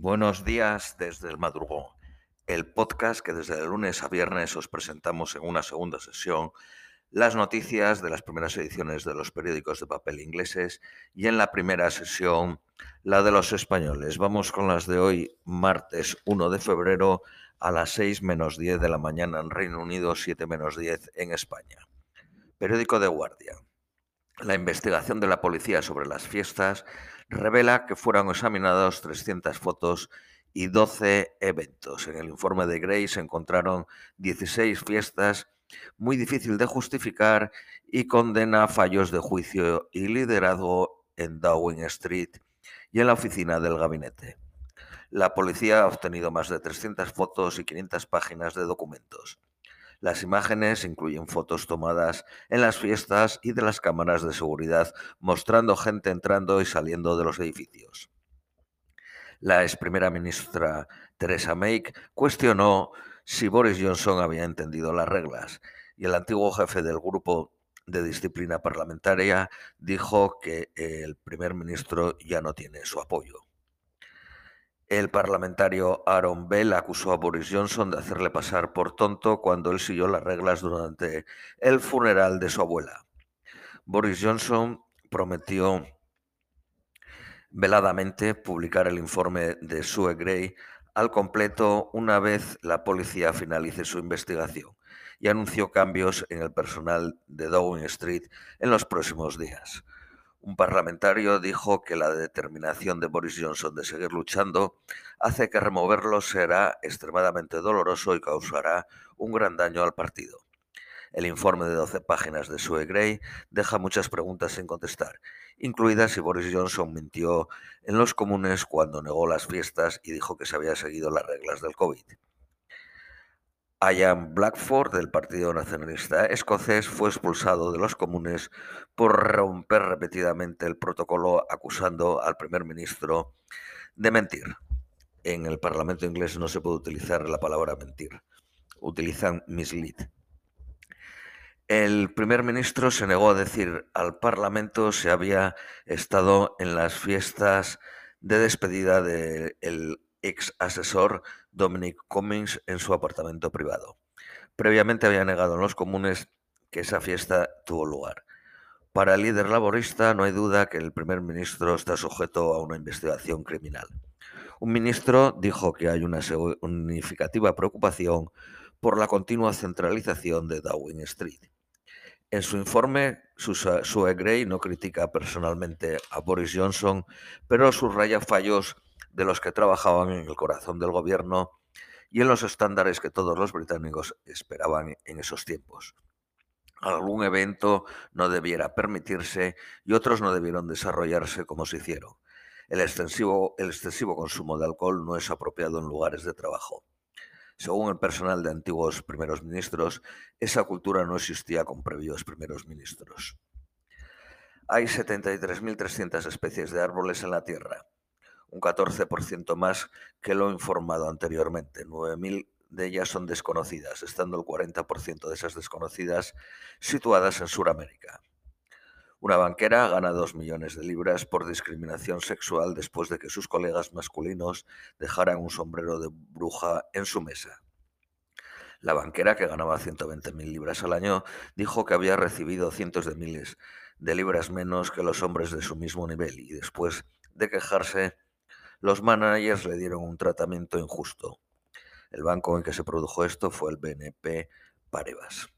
Buenos días desde el madrugón, el podcast que desde el lunes a viernes os presentamos en una segunda sesión las noticias de las primeras ediciones de los periódicos de papel ingleses y en la primera sesión la de los españoles. Vamos con las de hoy, martes 1 de febrero a las 6 menos 10 de la mañana en Reino Unido, 7 menos 10 en España. Periódico de Guardia. La investigación de la policía sobre las fiestas revela que fueron examinados 300 fotos y 12 eventos. En el informe de Gray se encontraron 16 fiestas muy difícil de justificar y condena fallos de juicio y liderazgo en Downing Street y en la oficina del gabinete. La policía ha obtenido más de 300 fotos y 500 páginas de documentos. Las imágenes incluyen fotos tomadas en las fiestas y de las cámaras de seguridad mostrando gente entrando y saliendo de los edificios. La ex primera ministra Theresa May cuestionó si Boris Johnson había entendido las reglas y el antiguo jefe del grupo de disciplina parlamentaria dijo que el primer ministro ya no tiene su apoyo. El parlamentario Aaron Bell acusó a Boris Johnson de hacerle pasar por tonto cuando él siguió las reglas durante el funeral de su abuela. Boris Johnson prometió veladamente publicar el informe de Sue Gray al completo una vez la policía finalice su investigación y anunció cambios en el personal de Downing Street en los próximos días. Un parlamentario dijo que la determinación de Boris Johnson de seguir luchando hace que removerlo será extremadamente doloroso y causará un gran daño al partido. El informe de 12 páginas de Sue Gray deja muchas preguntas sin contestar, incluidas si Boris Johnson mintió en los comunes cuando negó las fiestas y dijo que se había seguido las reglas del COVID. Ian Blackford, del Partido Nacionalista Escocés, fue expulsado de los comunes por romper repetidamente el protocolo acusando al primer ministro de mentir. En el Parlamento inglés no se puede utilizar la palabra mentir, utilizan mislead. El primer ministro se negó a decir al Parlamento si había estado en las fiestas de despedida del ex asesor Dominic Cummings en su apartamento privado. Previamente había negado en los comunes que esa fiesta tuvo lugar. Para el líder laborista no hay duda que el primer ministro está sujeto a una investigación criminal. Un ministro dijo que hay una significativa preocupación por la continua centralización de Downing Street. En su informe, Sue Gray no critica personalmente a Boris Johnson, pero subraya fallos de los que trabajaban en el corazón del gobierno y en los estándares que todos los británicos esperaban en esos tiempos. Algún evento no debiera permitirse y otros no debieron desarrollarse como se hicieron. El extensivo, el excesivo consumo de alcohol no es apropiado en lugares de trabajo. Según el personal de antiguos primeros ministros, esa cultura no existía con previos primeros ministros. Hay 73.300 especies de árboles en la Tierra un 14% más que lo informado anteriormente. 9.000 de ellas son desconocidas, estando el 40% de esas desconocidas situadas en Sudamérica. Una banquera gana 2 millones de libras por discriminación sexual después de que sus colegas masculinos dejaran un sombrero de bruja en su mesa. La banquera, que ganaba 120.000 libras al año, dijo que había recibido cientos de miles de libras menos que los hombres de su mismo nivel y después de quejarse los managers le dieron un tratamiento injusto. El banco en que se produjo esto fue el BNP Paribas.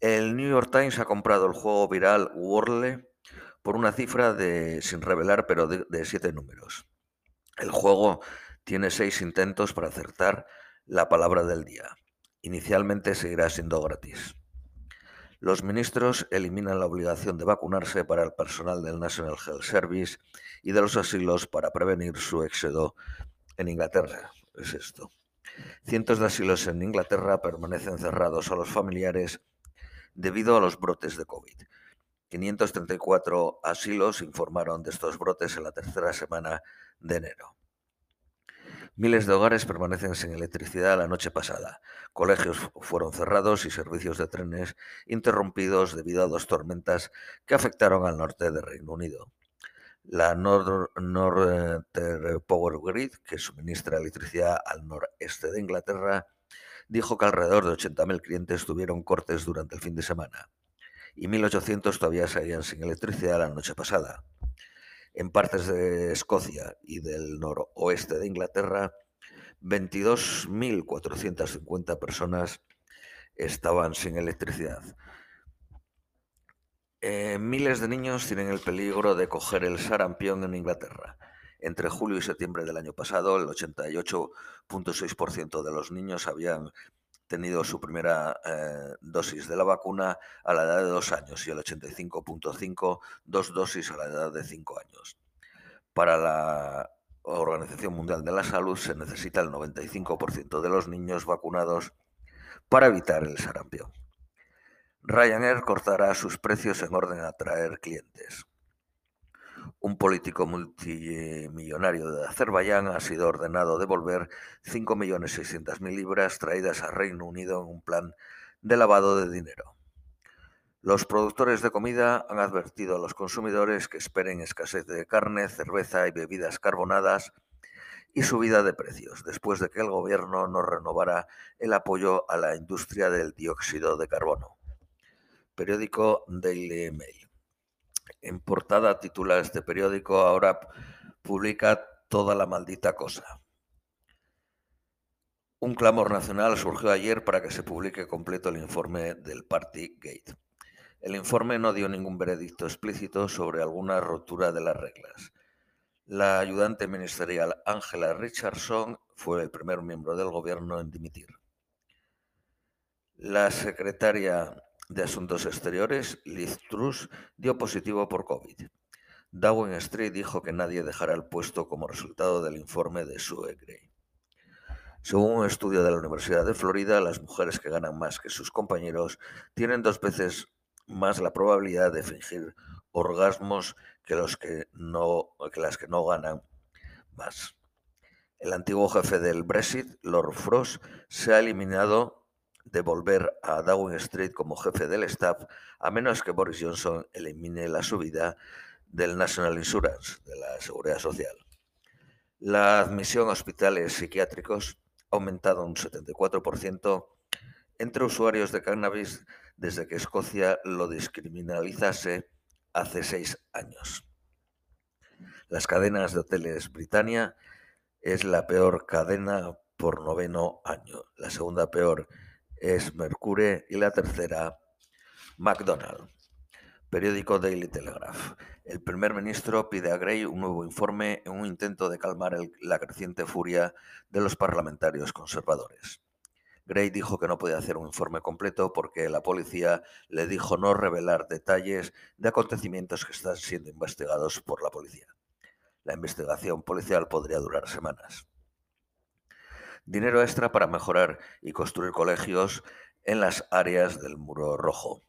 El New York Times ha comprado el juego viral Wordle por una cifra de, sin revelar, pero de siete números. El juego tiene seis intentos para acertar la palabra del día. Inicialmente seguirá siendo gratis. Los ministros eliminan la obligación de vacunarse para el personal del National Health Service y de los asilos para prevenir su éxodo en Inglaterra. Es esto. Cientos de asilos en Inglaterra permanecen cerrados a los familiares debido a los brotes de COVID. 534 asilos informaron de estos brotes en la tercera semana de enero. Miles de hogares permanecen sin electricidad la noche pasada. Colegios fueron cerrados y servicios de trenes interrumpidos debido a dos tormentas que afectaron al norte del Reino Unido. La Northern Power Grid, que suministra electricidad al noreste de Inglaterra, dijo que alrededor de 80.000 clientes tuvieron cortes durante el fin de semana y 1.800 todavía seguían sin electricidad la noche pasada. En partes de Escocia y del noroeste de Inglaterra, 22.450 personas estaban sin electricidad. Eh, miles de niños tienen el peligro de coger el sarampión en Inglaterra. Entre julio y septiembre del año pasado, el 88.6% de los niños habían tenido su primera eh, dosis de la vacuna a la edad de dos años y el 85.5 dos dosis a la edad de cinco años. Para la Organización Mundial de la Salud se necesita el 95% de los niños vacunados para evitar el sarampión. Ryanair cortará sus precios en orden a atraer clientes un político multimillonario de Azerbaiyán ha sido ordenado devolver 5.600.000 libras traídas a Reino Unido en un plan de lavado de dinero. Los productores de comida han advertido a los consumidores que esperen escasez de carne, cerveza y bebidas carbonadas y subida de precios, después de que el gobierno no renovara el apoyo a la industria del dióxido de carbono. Periódico Daily Mail en portada titula este periódico, ahora publica toda la maldita cosa. Un clamor nacional surgió ayer para que se publique completo el informe del Party Gate. El informe no dio ningún veredicto explícito sobre alguna rotura de las reglas. La ayudante ministerial Angela Richardson fue el primer miembro del gobierno en dimitir. La secretaria de Asuntos Exteriores, Liz Truss, dio positivo por COVID. Downing Street dijo que nadie dejará el puesto como resultado del informe de Sue Gray. Según un estudio de la Universidad de Florida, las mujeres que ganan más que sus compañeros tienen dos veces más la probabilidad de fingir orgasmos que, los que, las que no ganan más. El antiguo jefe del Brexit, Lord Frost, se ha eliminado de volver a Downing Street como jefe del staff, a menos que Boris Johnson elimine la subida del National Insurance, de la Seguridad Social. La admisión a hospitales psiquiátricos ha aumentado un 74% entre usuarios de cannabis desde que Escocia lo descriminalizase hace seis años. Las cadenas de hoteles Britannia es la peor cadena por noveno año. La segunda peor es Mercure y la tercera McDonald. Periódico Daily Telegraph. El primer ministro pide a Gray un nuevo informe en un intento de calmar la creciente furia de los parlamentarios conservadores. Gray dijo que no podía hacer un informe completo porque la policía le dijo no revelar detalles de acontecimientos que están siendo investigados por la policía. La investigación policial podría durar semanas dinero extra para mejorar y construir colegios en las áreas del muro rojo.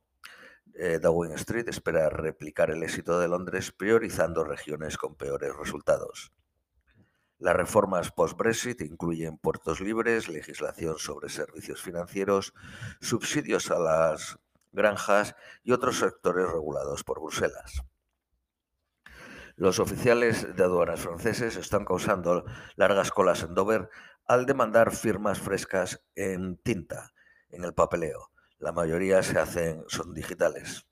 Eh, Street espera replicar el éxito de Londres priorizando regiones con peores resultados. Las reformas post-Brexit incluyen puertos libres, legislación sobre servicios financieros, subsidios a las granjas y otros sectores regulados por Bruselas. Los oficiales de aduanas franceses están causando largas colas en Dover al demandar firmas frescas en tinta, en el papeleo. La mayoría se hacen, son digitales.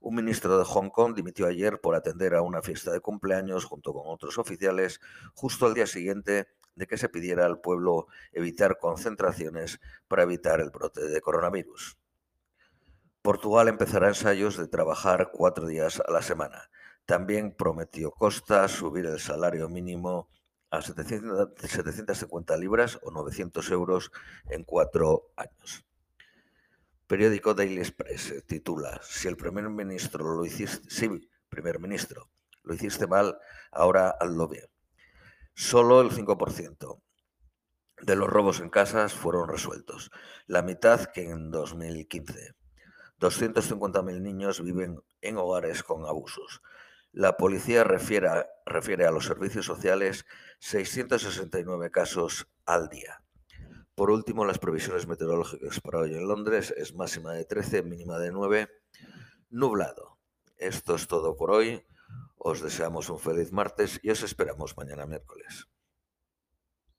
Un ministro de Hong Kong dimitió ayer por atender a una fiesta de cumpleaños junto con otros oficiales justo al día siguiente de que se pidiera al pueblo evitar concentraciones para evitar el brote de coronavirus. Portugal empezará ensayos de trabajar cuatro días a la semana. También prometió Costa subir el salario mínimo a 750 libras o 900 euros en cuatro años. Periódico Daily Express eh, titula, si el primer ministro lo hiciste, primer ministro, lo hiciste mal, ahora hazlo bien. Solo el 5% de los robos en casas fueron resueltos, la mitad que en 2015. 250.000 niños viven en hogares con abusos. La policía refiere refiere a los servicios sociales 669 casos al día. Por último, las previsiones meteorológicas para hoy en Londres es máxima de 13, mínima de 9, nublado. Esto es todo por hoy. Os deseamos un feliz martes y os esperamos mañana miércoles.